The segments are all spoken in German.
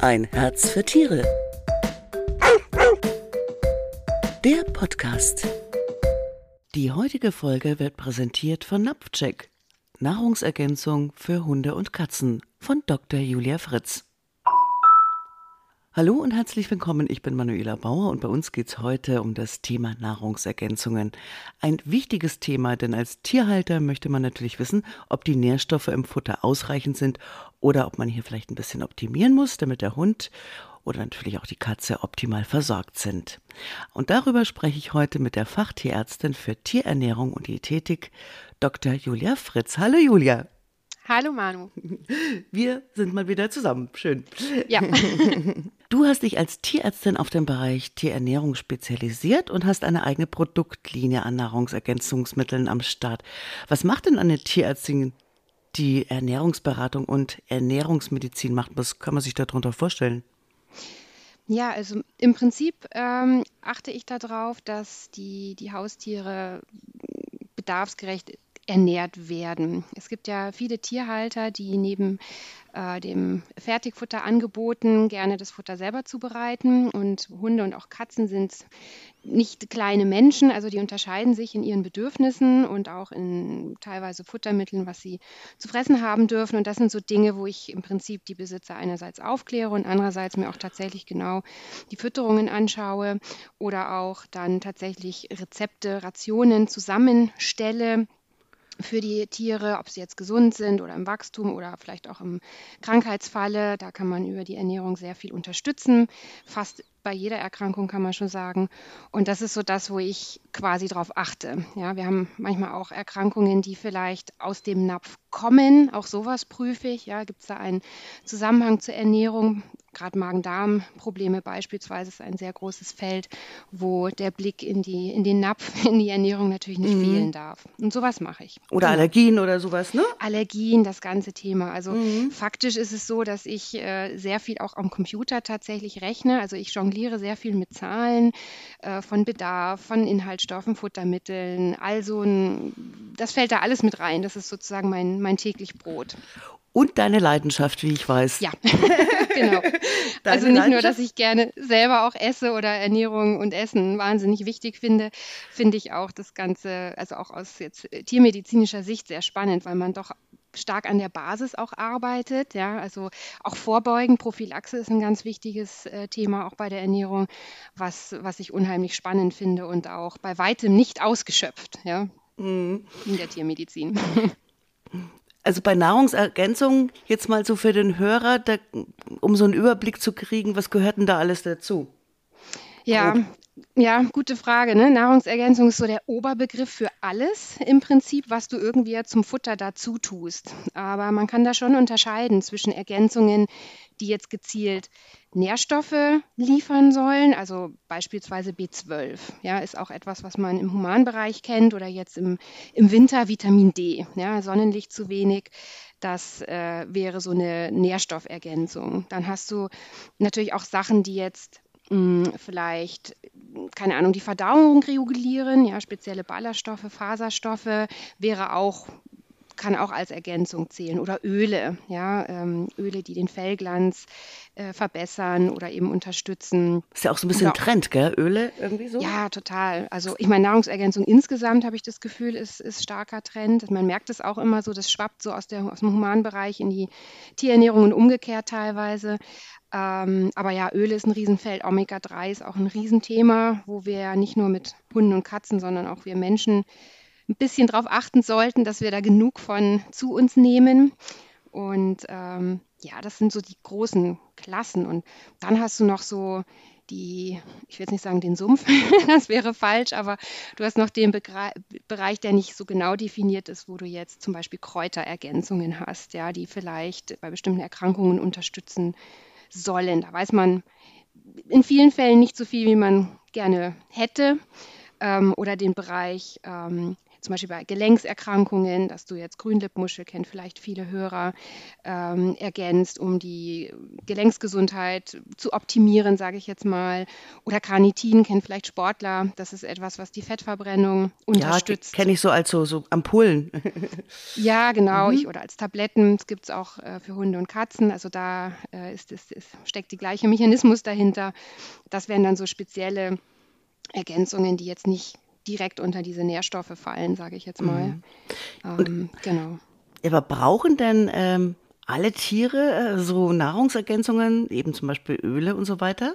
Ein Herz für Tiere. Der Podcast. Die heutige Folge wird präsentiert von Napfcheck. Nahrungsergänzung für Hunde und Katzen von Dr. Julia Fritz. Hallo und herzlich willkommen. Ich bin Manuela Bauer und bei uns geht es heute um das Thema Nahrungsergänzungen. Ein wichtiges Thema, denn als Tierhalter möchte man natürlich wissen, ob die Nährstoffe im Futter ausreichend sind oder ob man hier vielleicht ein bisschen optimieren muss, damit der Hund oder natürlich auch die Katze optimal versorgt sind. Und darüber spreche ich heute mit der Fachtierärztin für Tierernährung und Diätetik, Dr. Julia Fritz. Hallo Julia. Hallo Manu. Wir sind mal wieder zusammen. Schön. Ja. Du hast dich als Tierärztin auf den Bereich Tierernährung spezialisiert und hast eine eigene Produktlinie an Nahrungsergänzungsmitteln am Start. Was macht denn eine Tierärztin, die Ernährungsberatung und Ernährungsmedizin macht? Was kann man sich darunter vorstellen? Ja, also im Prinzip ähm, achte ich darauf, dass die, die Haustiere bedarfsgerecht ernährt werden. Es gibt ja viele Tierhalter, die neben äh, dem Fertigfutter angeboten gerne das Futter selber zubereiten. Und Hunde und auch Katzen sind nicht kleine Menschen, also die unterscheiden sich in ihren Bedürfnissen und auch in teilweise Futtermitteln, was sie zu fressen haben dürfen. Und das sind so Dinge, wo ich im Prinzip die Besitzer einerseits aufkläre und andererseits mir auch tatsächlich genau die Fütterungen anschaue oder auch dann tatsächlich Rezepte, Rationen zusammenstelle für die Tiere, ob sie jetzt gesund sind oder im Wachstum oder vielleicht auch im Krankheitsfalle. Da kann man über die Ernährung sehr viel unterstützen. Fast bei jeder Erkrankung kann man schon sagen. Und das ist so das, wo ich quasi drauf achte. Ja, wir haben manchmal auch Erkrankungen, die vielleicht aus dem Napf kommen. Auch sowas prüfe ich. Ja, gibt es da einen Zusammenhang zur Ernährung? Gerade Magen-Darm-Probleme beispielsweise ist ein sehr großes Feld, wo der Blick in, die, in den Napf, in die Ernährung natürlich nicht mhm. fehlen darf. Und sowas mache ich. Oder genau. Allergien oder sowas, ne? Allergien, das ganze Thema. Also mhm. faktisch ist es so, dass ich äh, sehr viel auch am Computer tatsächlich rechne. Also ich jongliere sehr viel mit Zahlen äh, von Bedarf, von Inhaltsstoffen, Futtermitteln. Also ein, das fällt da alles mit rein. Das ist sozusagen mein, mein täglich Brot. Und deine Leidenschaft, wie ich weiß. Ja, genau. also nicht nur, dass ich gerne selber auch esse oder Ernährung und Essen wahnsinnig wichtig finde, finde ich auch das Ganze, also auch aus jetzt tiermedizinischer Sicht sehr spannend, weil man doch stark an der Basis auch arbeitet. Ja, also auch Vorbeugen, Prophylaxe ist ein ganz wichtiges äh, Thema auch bei der Ernährung, was, was ich unheimlich spannend finde und auch bei weitem nicht ausgeschöpft, ja, mhm. in der Tiermedizin. Also bei Nahrungsergänzungen jetzt mal so für den Hörer, da, um so einen Überblick zu kriegen, was gehört denn da alles dazu? Ja. Ja, gute Frage. Ne? Nahrungsergänzung ist so der Oberbegriff für alles im Prinzip, was du irgendwie zum Futter dazu tust. Aber man kann da schon unterscheiden zwischen Ergänzungen, die jetzt gezielt Nährstoffe liefern sollen, also beispielsweise B12, ja, ist auch etwas, was man im Humanbereich kennt oder jetzt im, im Winter Vitamin D, ja, Sonnenlicht zu wenig, das äh, wäre so eine Nährstoffergänzung. Dann hast du natürlich auch Sachen, die jetzt vielleicht, keine Ahnung, die Verdauung regulieren, ja, spezielle Ballaststoffe, Faserstoffe wäre auch kann auch als Ergänzung zählen oder Öle, ja, ähm, Öle, die den Fellglanz äh, verbessern oder eben unterstützen. Ist ja auch so ein bisschen oder, Trend, gell? Öle irgendwie so? Ja, total. Also ich meine, Nahrungsergänzung insgesamt habe ich das Gefühl, ist, ist starker Trend. Man merkt es auch immer so, das schwappt so aus, der, aus dem Humanbereich in die Tierernährung und umgekehrt teilweise. Ähm, aber ja, Öl ist ein Riesenfeld, Omega-3 ist auch ein Riesenthema, wo wir ja nicht nur mit Hunden und Katzen, sondern auch wir Menschen ein bisschen darauf achten sollten, dass wir da genug von zu uns nehmen. Und ähm, ja, das sind so die großen Klassen. Und dann hast du noch so die, ich will jetzt nicht sagen den Sumpf, das wäre falsch, aber du hast noch den Begre Bereich, der nicht so genau definiert ist, wo du jetzt zum Beispiel Kräuterergänzungen hast, ja, die vielleicht bei bestimmten Erkrankungen unterstützen sollen. Da weiß man in vielen Fällen nicht so viel, wie man gerne hätte. Ähm, oder den Bereich ähm, zum Beispiel bei Gelenkserkrankungen, dass du jetzt Grünlippmuschel kennt vielleicht viele Hörer, ähm, ergänzt, um die Gelenksgesundheit zu optimieren, sage ich jetzt mal. Oder Carnitin kennt vielleicht Sportler. Das ist etwas, was die Fettverbrennung unterstützt. Ja, kenne ich so als so, so Ampullen. ja, genau. Mhm. Ich, oder als Tabletten. Es gibt es auch äh, für Hunde und Katzen. Also da äh, ist, ist, ist, steckt die gleiche Mechanismus dahinter. Das wären dann so spezielle Ergänzungen, die jetzt nicht direkt unter diese Nährstoffe fallen, sage ich jetzt mal. Mhm. Ähm, genau. Aber brauchen denn ähm, alle Tiere äh, so Nahrungsergänzungen, eben zum Beispiel Öle und so weiter?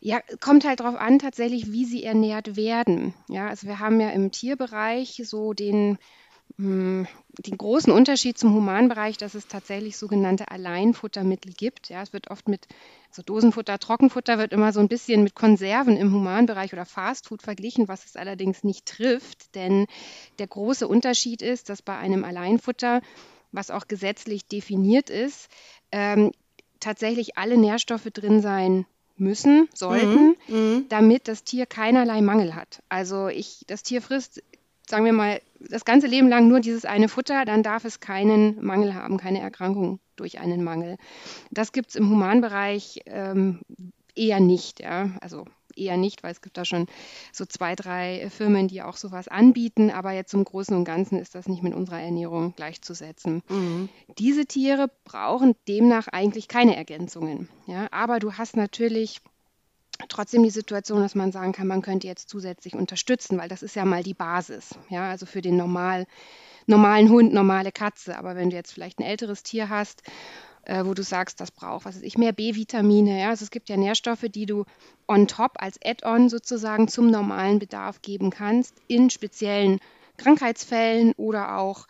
Ja, kommt halt darauf an, tatsächlich, wie sie ernährt werden. Ja, also wir haben ja im Tierbereich so den den großen Unterschied zum Humanbereich, dass es tatsächlich sogenannte Alleinfuttermittel gibt. Ja, es wird oft mit so Dosenfutter, Trockenfutter wird immer so ein bisschen mit Konserven im Humanbereich oder Fastfood verglichen, was es allerdings nicht trifft. Denn der große Unterschied ist, dass bei einem Alleinfutter, was auch gesetzlich definiert ist, ähm, tatsächlich alle Nährstoffe drin sein müssen, sollten, mhm, mhm. damit das Tier keinerlei Mangel hat. Also ich, das Tier frisst sagen wir mal, das ganze Leben lang nur dieses eine Futter, dann darf es keinen Mangel haben, keine Erkrankung durch einen Mangel. Das gibt es im Humanbereich ähm, eher nicht. Ja? Also eher nicht, weil es gibt da schon so zwei, drei Firmen, die auch sowas anbieten, aber jetzt zum Großen und Ganzen ist das nicht mit unserer Ernährung gleichzusetzen. Mhm. Diese Tiere brauchen demnach eigentlich keine Ergänzungen. Ja? Aber du hast natürlich trotzdem die Situation, dass man sagen kann, man könnte jetzt zusätzlich unterstützen, weil das ist ja mal die Basis, ja, also für den normal, normalen Hund, normale Katze. Aber wenn du jetzt vielleicht ein älteres Tier hast, äh, wo du sagst, das braucht, was weiß ich, mehr B-Vitamine, ja, also es gibt ja Nährstoffe, die du on top als Add-on sozusagen zum normalen Bedarf geben kannst, in speziellen Krankheitsfällen oder auch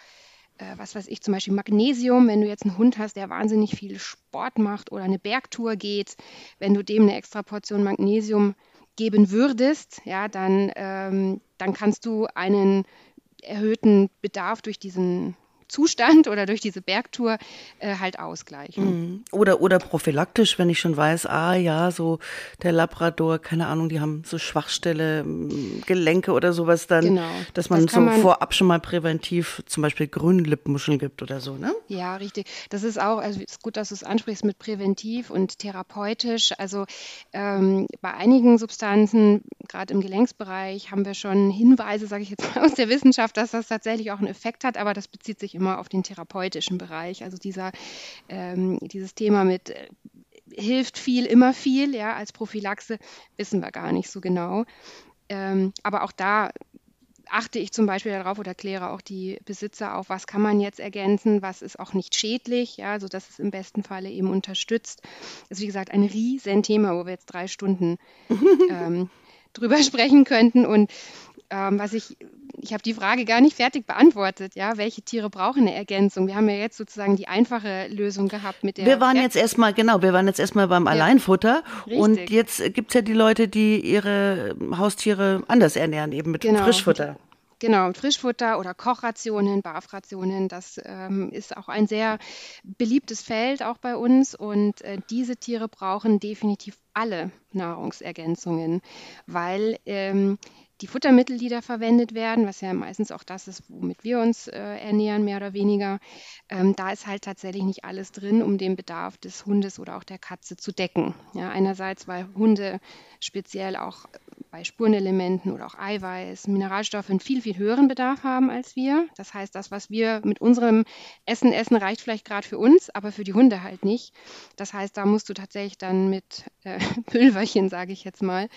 äh, was weiß ich, zum Beispiel Magnesium, wenn du jetzt einen Hund hast, der wahnsinnig viel Sport macht oder eine Bergtour geht, wenn du dem eine extra Portion Magnesium geben würdest, ja, dann, ähm, dann kannst du einen erhöhten Bedarf durch diesen Zustand oder durch diese Bergtour äh, halt ausgleichen. Mhm. Oder, oder prophylaktisch, wenn ich schon weiß, ah ja, so der Labrador, keine Ahnung, die haben so Schwachstelle, Gelenke oder sowas dann, genau. dass man das so man, vorab schon mal präventiv zum Beispiel Grünlippmuscheln gibt oder so, ne? Ja, richtig. Das ist auch, also ist gut, dass du es ansprichst mit präventiv und therapeutisch. Also ähm, bei einigen Substanzen, gerade im Gelenksbereich, haben wir schon Hinweise, sage ich jetzt mal aus der Wissenschaft, dass das tatsächlich auch einen Effekt hat, aber das bezieht sich immer auf den therapeutischen Bereich. Also dieser, ähm, dieses Thema mit äh, hilft viel, immer viel, ja, als Prophylaxe wissen wir gar nicht so genau. Ähm, aber auch da achte ich zum Beispiel darauf oder kläre auch die Besitzer auf, was kann man jetzt ergänzen, was ist auch nicht schädlich, ja, sodass es im besten Falle eben unterstützt. Das ist wie gesagt ein riesen Thema, wo wir jetzt drei Stunden ähm, drüber sprechen könnten. Und ähm, was ich, ich habe die Frage gar nicht fertig beantwortet, ja, welche Tiere brauchen eine Ergänzung? Wir haben ja jetzt sozusagen die einfache Lösung gehabt mit der. Wir waren jetzt erstmal, genau, wir waren jetzt erstmal beim ja. Alleinfutter Richtig. und jetzt gibt es ja die Leute, die ihre Haustiere anders ernähren, eben mit genau. Frischfutter. Genau, Frischfutter oder Kochrationen, Barfrationen, das ähm, ist auch ein sehr beliebtes Feld auch bei uns und äh, diese Tiere brauchen definitiv alle Nahrungsergänzungen, weil ähm, die Futtermittel, die da verwendet werden, was ja meistens auch das ist, womit wir uns äh, ernähren, mehr oder weniger, ähm, da ist halt tatsächlich nicht alles drin, um den Bedarf des Hundes oder auch der Katze zu decken. Ja, einerseits, weil Hunde speziell auch bei Spurenelementen oder auch Eiweiß, Mineralstoffe einen viel, viel höheren Bedarf haben als wir. Das heißt, das, was wir mit unserem Essen essen, reicht vielleicht gerade für uns, aber für die Hunde halt nicht. Das heißt, da musst du tatsächlich dann mit äh, Pülverchen, sage ich jetzt mal,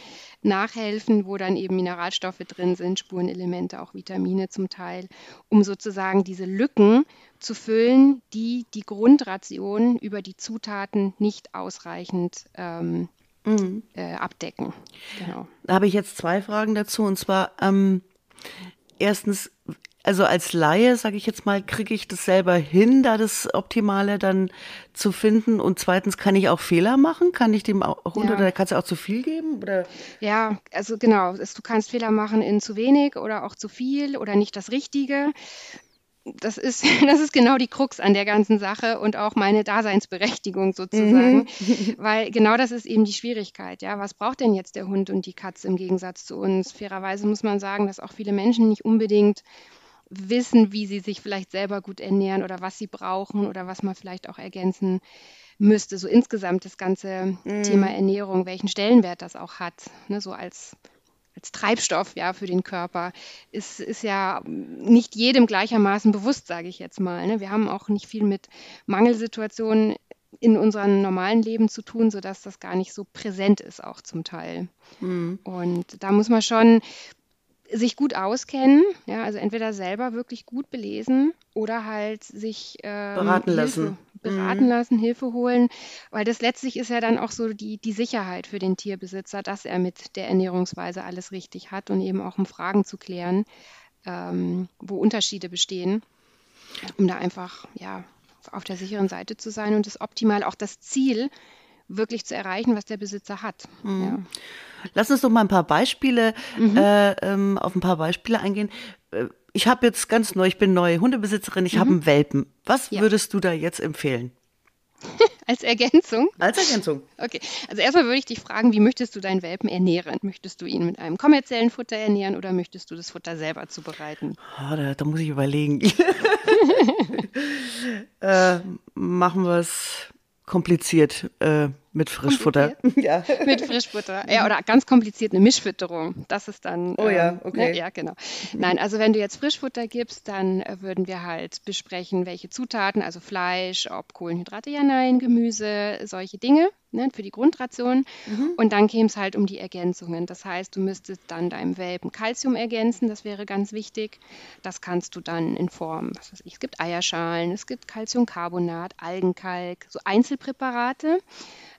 nachhelfen, wo dann eben Mineralstoffe drin sind, Spurenelemente, auch Vitamine zum Teil, um sozusagen diese Lücken zu füllen, die die Grundration über die Zutaten nicht ausreichend ähm, mhm. äh, abdecken. Genau. Da habe ich jetzt zwei Fragen dazu. Und zwar, ähm, erstens, also als Laie, sage ich jetzt mal, kriege ich das selber hin, da das Optimale dann zu finden? Und zweitens, kann ich auch Fehler machen? Kann ich dem Hund ja. oder der Katze auch zu viel geben? Oder? Ja, also genau. Du kannst Fehler machen in zu wenig oder auch zu viel oder nicht das Richtige. das ist, das ist genau die Krux an der ganzen Sache und auch meine Daseinsberechtigung sozusagen, mhm. weil genau das ist eben die Schwierigkeit. Ja, was braucht denn jetzt der Hund und die Katze im Gegensatz zu uns? Fairerweise muss man sagen, dass auch viele Menschen nicht unbedingt wissen, wie sie sich vielleicht selber gut ernähren oder was sie brauchen oder was man vielleicht auch ergänzen müsste. So insgesamt das ganze mhm. Thema Ernährung, welchen Stellenwert das auch hat, ne, so als als Treibstoff ja für den Körper ist, ist ja nicht jedem gleichermaßen bewusst, sage ich jetzt mal. Ne? Wir haben auch nicht viel mit Mangelsituationen in unserem normalen Leben zu tun, sodass das gar nicht so präsent ist, auch zum Teil. Mhm. Und da muss man schon sich gut auskennen, ja, also entweder selber wirklich gut belesen oder halt sich ähm, beraten Hilfe, lassen. Beraten mhm. lassen, Hilfe holen, weil das letztlich ist ja dann auch so die, die Sicherheit für den Tierbesitzer, dass er mit der Ernährungsweise alles richtig hat und eben auch um Fragen zu klären, ähm, wo Unterschiede bestehen, um da einfach ja auf der sicheren Seite zu sein und das optimal auch das Ziel wirklich zu erreichen, was der Besitzer hat. Mhm. Ja. Lass uns doch mal ein paar Beispiele, mhm. äh, ähm, auf ein paar Beispiele eingehen. Äh, ich habe jetzt ganz neu, ich bin neue Hundebesitzerin, ich mhm. habe einen Welpen. Was ja. würdest du da jetzt empfehlen? Als Ergänzung? Als Ergänzung. Okay. Also erstmal würde ich dich fragen, wie möchtest du deinen Welpen ernähren? Möchtest du ihn mit einem kommerziellen Futter ernähren oder möchtest du das Futter selber zubereiten? Oh, da, da, muss ich überlegen. äh, machen wir es kompliziert äh, mit Frischfutter. Ja. mit Frischfutter. Ja, oder ganz kompliziert eine Mischfütterung. Das ist dann. Oh ja, ähm, okay. Ne, ja, genau. Nein, also wenn du jetzt Frischfutter gibst, dann äh, würden wir halt besprechen, welche Zutaten, also Fleisch, ob Kohlenhydrate, ja, nein, Gemüse, solche Dinge ne, für die Grundration. Mhm. Und dann käme es halt um die Ergänzungen. Das heißt, du müsstest dann deinem Welpen Kalzium ergänzen, das wäre ganz wichtig. Das kannst du dann in Form, was weiß ich, es gibt Eierschalen, es gibt Calciumcarbonat, Algenkalk, so Einzelpräparate.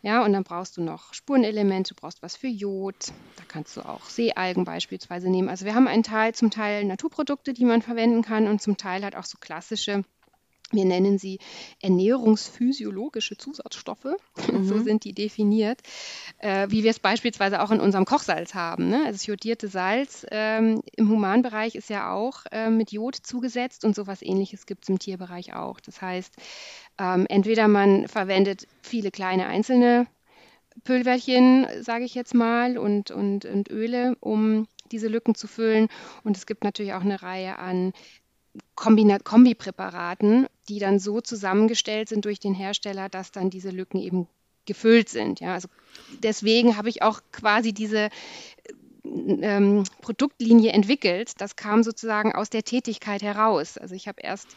Ja, und dann brauchst du noch Spurenelemente, du brauchst was für Jod. Da kannst du auch Seealgen beispielsweise nehmen. Also wir haben einen Teil, zum Teil Naturprodukte, die man verwenden kann und zum Teil halt auch so klassische wir nennen sie ernährungsphysiologische Zusatzstoffe, mhm. so sind die definiert, äh, wie wir es beispielsweise auch in unserem Kochsalz haben. Ne? Also das jodierte Salz ähm, im Humanbereich ist ja auch äh, mit Jod zugesetzt und sowas ähnliches gibt es im Tierbereich auch. Das heißt, ähm, entweder man verwendet viele kleine einzelne Pülverchen, sage ich jetzt mal, und, und, und Öle, um diese Lücken zu füllen. Und es gibt natürlich auch eine Reihe an Kombipräparaten, die dann so zusammengestellt sind durch den Hersteller, dass dann diese Lücken eben gefüllt sind. Ja, also deswegen habe ich auch quasi diese ähm, Produktlinie entwickelt. Das kam sozusagen aus der Tätigkeit heraus. Also ich habe erst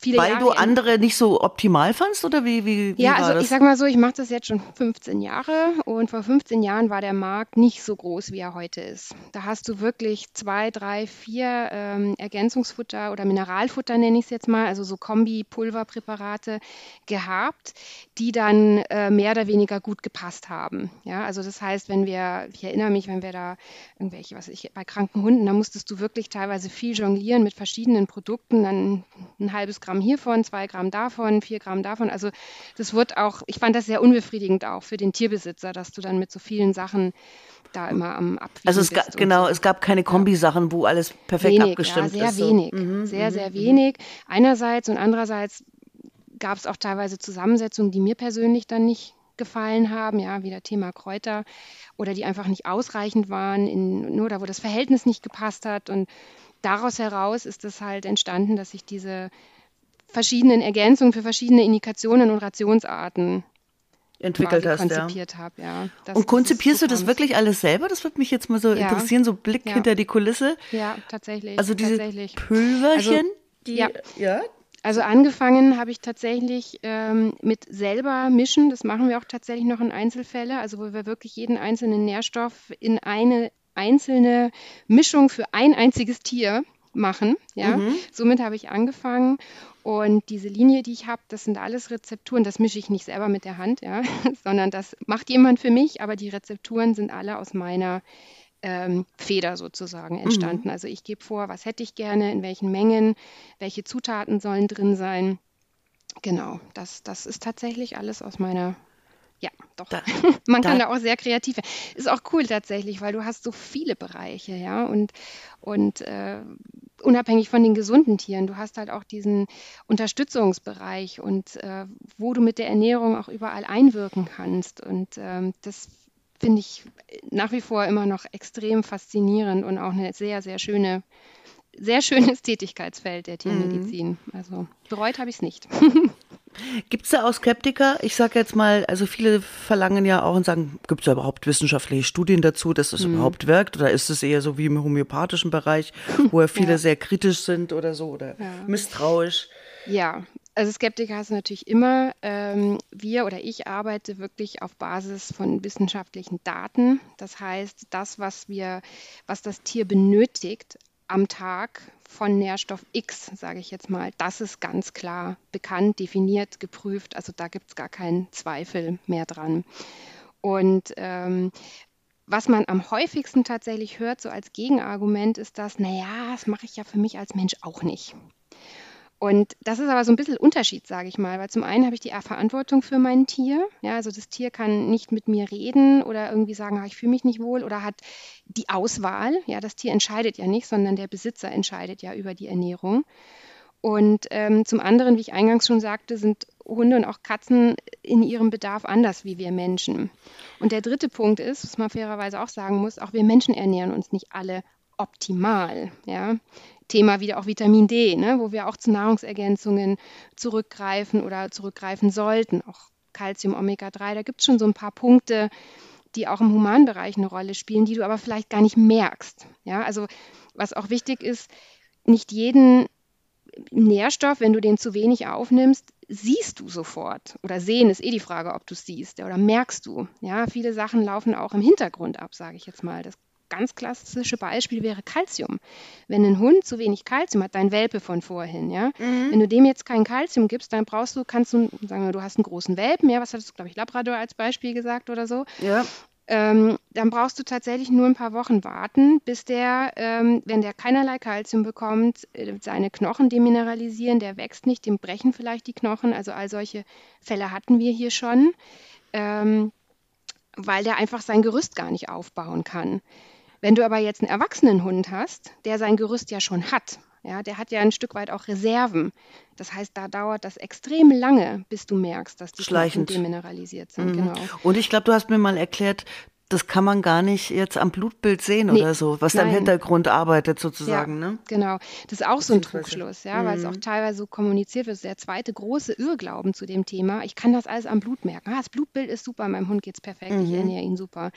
viele Weil Jahre du andere nicht so optimal fandst oder wie, wie, wie Ja, also das? ich sag mal so, ich mache das jetzt schon 15 Jahre und vor 15 Jahren war der Markt nicht so groß, wie er heute ist. Da hast du wirklich zwei, drei, vier ähm, Ergänzungsfutter oder Mineralfutter nenne ich es jetzt mal, also so Kombi-Pulverpräparate gehabt, die dann äh, mehr oder weniger gut gepasst haben. Ja, also das heißt, wenn wir, ich erinnere mich, wenn wir da irgendwelche, was ich, bei kranken Hunden, da musstest du wirklich teilweise viel jonglieren mit verschiedenen Produkten, dann ein halbes Gramm Gramm hiervon, zwei Gramm davon, vier Gramm davon. Also das wird auch, ich fand das sehr unbefriedigend auch für den Tierbesitzer, dass du dann mit so vielen Sachen da immer am Abwiegen Also es gab, genau, so. es gab keine Kombisachen, wo alles perfekt wenig, abgestimmt ja, sehr ist. Sehr wenig, mhm, sehr, mhm, sehr mhm. wenig. Einerseits und andererseits gab es auch teilweise Zusammensetzungen, die mir persönlich dann nicht gefallen haben, ja, wie das Thema Kräuter oder die einfach nicht ausreichend waren, in, nur da, wo das Verhältnis nicht gepasst hat. Und daraus heraus ist es halt entstanden, dass ich diese verschiedenen Ergänzungen für verschiedene Indikationen und Rationsarten entwickelt hast. Konzipiert ja. habe, ja. Das, und konzipierst du das wirklich alles selber? Das würde mich jetzt mal so ja. interessieren, so Blick ja. hinter die Kulisse. Ja, tatsächlich. Also diese tatsächlich. Pülverchen, also, die, ja. ja. Also angefangen habe ich tatsächlich ähm, mit selber mischen. Das machen wir auch tatsächlich noch in Einzelfälle, also wo wir wirklich jeden einzelnen Nährstoff in eine einzelne Mischung für ein einziges Tier machen. Ja? Mhm. Somit habe ich angefangen und diese Linie, die ich habe, das sind alles Rezepturen, das mische ich nicht selber mit der Hand, ja, sondern das macht jemand für mich, aber die Rezepturen sind alle aus meiner ähm, Feder sozusagen mhm. entstanden. Mhm. Also ich gebe vor, was hätte ich gerne, in welchen Mengen, welche Zutaten sollen drin sein. Genau, das, das ist tatsächlich alles aus meiner ja, doch. Da, Man kann da, da auch sehr kreativ werden. Ist auch cool tatsächlich, weil du hast so viele Bereiche, ja. Und, und äh, unabhängig von den gesunden Tieren. Du hast halt auch diesen Unterstützungsbereich und äh, wo du mit der Ernährung auch überall einwirken kannst. Und ähm, das finde ich nach wie vor immer noch extrem faszinierend und auch eine sehr, sehr schöne, sehr schönes Tätigkeitsfeld der Tiermedizin. Mhm. Also bereut habe ich es nicht. Gibt es da auch Skeptiker? Ich sage jetzt mal, also viele verlangen ja auch und sagen, gibt es da überhaupt wissenschaftliche Studien dazu, dass das mhm. überhaupt wirkt? Oder ist es eher so wie im homöopathischen Bereich, wo ja viele ja. sehr kritisch sind oder so oder ja. misstrauisch? Ja, also Skeptiker hast du natürlich immer. Ähm, wir oder ich arbeite wirklich auf Basis von wissenschaftlichen Daten. Das heißt, das, was wir, was das Tier benötigt am Tag von Nährstoff X, sage ich jetzt mal, das ist ganz klar bekannt, definiert, geprüft. Also da gibt es gar keinen Zweifel mehr dran. Und ähm, was man am häufigsten tatsächlich hört, so als Gegenargument, ist das, naja, das mache ich ja für mich als Mensch auch nicht. Und das ist aber so ein bisschen Unterschied, sage ich mal, weil zum einen habe ich die Verantwortung für mein Tier. Ja, also das Tier kann nicht mit mir reden oder irgendwie sagen, ah, ich fühle mich nicht wohl oder hat die Auswahl. Ja, das Tier entscheidet ja nicht, sondern der Besitzer entscheidet ja über die Ernährung. Und ähm, zum anderen, wie ich eingangs schon sagte, sind Hunde und auch Katzen in ihrem Bedarf anders wie wir Menschen. Und der dritte Punkt ist, was man fairerweise auch sagen muss, auch wir Menschen ernähren uns nicht alle optimal. Ja? Thema wieder auch Vitamin D, ne, wo wir auch zu Nahrungsergänzungen zurückgreifen oder zurückgreifen sollten. Auch Calcium, Omega-3, da gibt es schon so ein paar Punkte, die auch im Humanbereich eine Rolle spielen, die du aber vielleicht gar nicht merkst. Ja, also was auch wichtig ist, nicht jeden Nährstoff, wenn du den zu wenig aufnimmst, siehst du sofort. Oder sehen ist eh die Frage, ob du es siehst oder merkst du. Ja, viele Sachen laufen auch im Hintergrund ab, sage ich jetzt mal. Das ganz klassische Beispiel wäre Kalzium. Wenn ein Hund zu wenig Kalzium hat, dein Welpe von vorhin, ja, mhm. wenn du dem jetzt kein Kalzium gibst, dann brauchst du, kannst du, sagen wir, du hast einen großen Welpen, ja, was hattest du, glaube ich, Labrador als Beispiel gesagt oder so. Ja. Ähm, dann brauchst du tatsächlich nur ein paar Wochen warten, bis der, ähm, wenn der keinerlei Kalzium bekommt, äh, seine Knochen demineralisieren, der wächst nicht, dem brechen vielleicht die Knochen. Also all solche Fälle hatten wir hier schon, ähm, weil der einfach sein Gerüst gar nicht aufbauen kann. Wenn du aber jetzt einen erwachsenen Hund hast, der sein Gerüst ja schon hat, ja, der hat ja ein Stück weit auch Reserven. Das heißt, da dauert das extrem lange, bis du merkst, dass die Schleichend. demineralisiert sind. Mhm. Genau. Und ich glaube, du hast mir mal erklärt, das kann man gar nicht jetzt am Blutbild sehen nee, oder so, was da im Hintergrund arbeitet sozusagen. Ja, ne? Genau, das ist auch so ein Trugschluss, ja, mhm. weil es auch teilweise so kommuniziert wird. Das ist der zweite große Irrglauben zu dem Thema. Ich kann das alles am Blut merken. Ah, das Blutbild ist super, meinem Hund geht es perfekt, mhm. ich ernähre ihn super.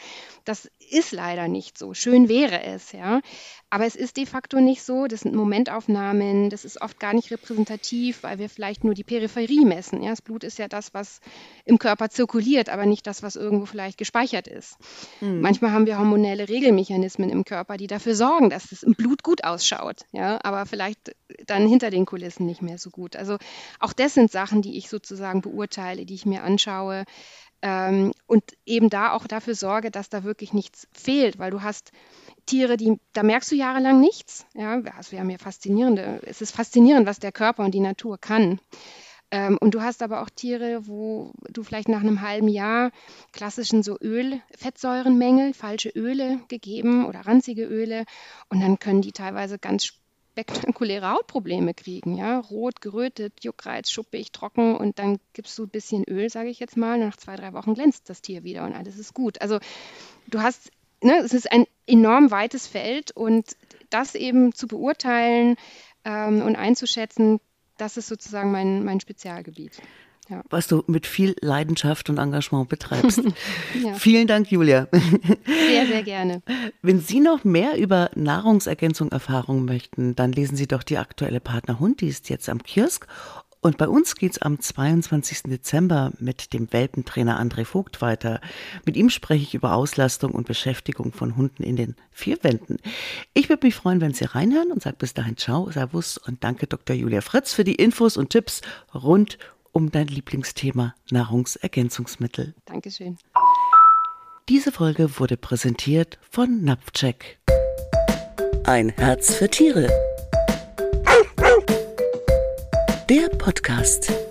Das ist leider nicht so. Schön wäre es, ja. Aber es ist de facto nicht so. Das sind Momentaufnahmen, das ist oft gar nicht repräsentativ, weil wir vielleicht nur die Peripherie messen. Ja, das Blut ist ja das, was im Körper zirkuliert, aber nicht das, was irgendwo vielleicht gespeichert ist. Mhm. Manchmal haben wir hormonelle Regelmechanismen im Körper, die dafür sorgen, dass es im Blut gut ausschaut, ja, aber vielleicht dann hinter den Kulissen nicht mehr so gut. Also auch das sind Sachen, die ich sozusagen beurteile, die ich mir anschaue ähm, und eben da auch dafür sorge, dass da wirklich nichts fehlt, weil du hast Tiere, die, da merkst du jahrelang nichts. Ja, also wir haben faszinierende, es ist faszinierend, was der Körper und die Natur kann. Ähm, und du hast aber auch Tiere, wo du vielleicht nach einem halben Jahr klassischen so Öl, Fettsäurenmängel, falsche Öle gegeben oder ranzige Öle. Und dann können die teilweise ganz spektakuläre Hautprobleme kriegen, ja, rot, gerötet, Juckreiz, schuppig, trocken und dann gibst du ein bisschen Öl, sage ich jetzt mal, und nach zwei, drei Wochen glänzt das Tier wieder und alles ist gut. Also du hast ne, es ist ein enorm weites Feld und das eben zu beurteilen ähm, und einzuschätzen, das ist sozusagen mein, mein Spezialgebiet. Ja. Was du mit viel Leidenschaft und Engagement betreibst. ja. Vielen Dank, Julia. Sehr, sehr gerne. Wenn Sie noch mehr über Nahrungsergänzung erfahren möchten, dann lesen Sie doch die aktuelle Partner Hund, die ist jetzt am Kiosk und bei uns geht's am 22. Dezember mit dem Welpentrainer André Vogt weiter. Mit ihm spreche ich über Auslastung und Beschäftigung von Hunden in den vier Wänden. Ich würde mich freuen, wenn Sie reinhören und sage bis dahin Ciao, Servus und danke Dr. Julia Fritz für die Infos und Tipps rund um dein Lieblingsthema Nahrungsergänzungsmittel. Dankeschön. Diese Folge wurde präsentiert von Napfcheck. Ein Herz für Tiere der Podcast.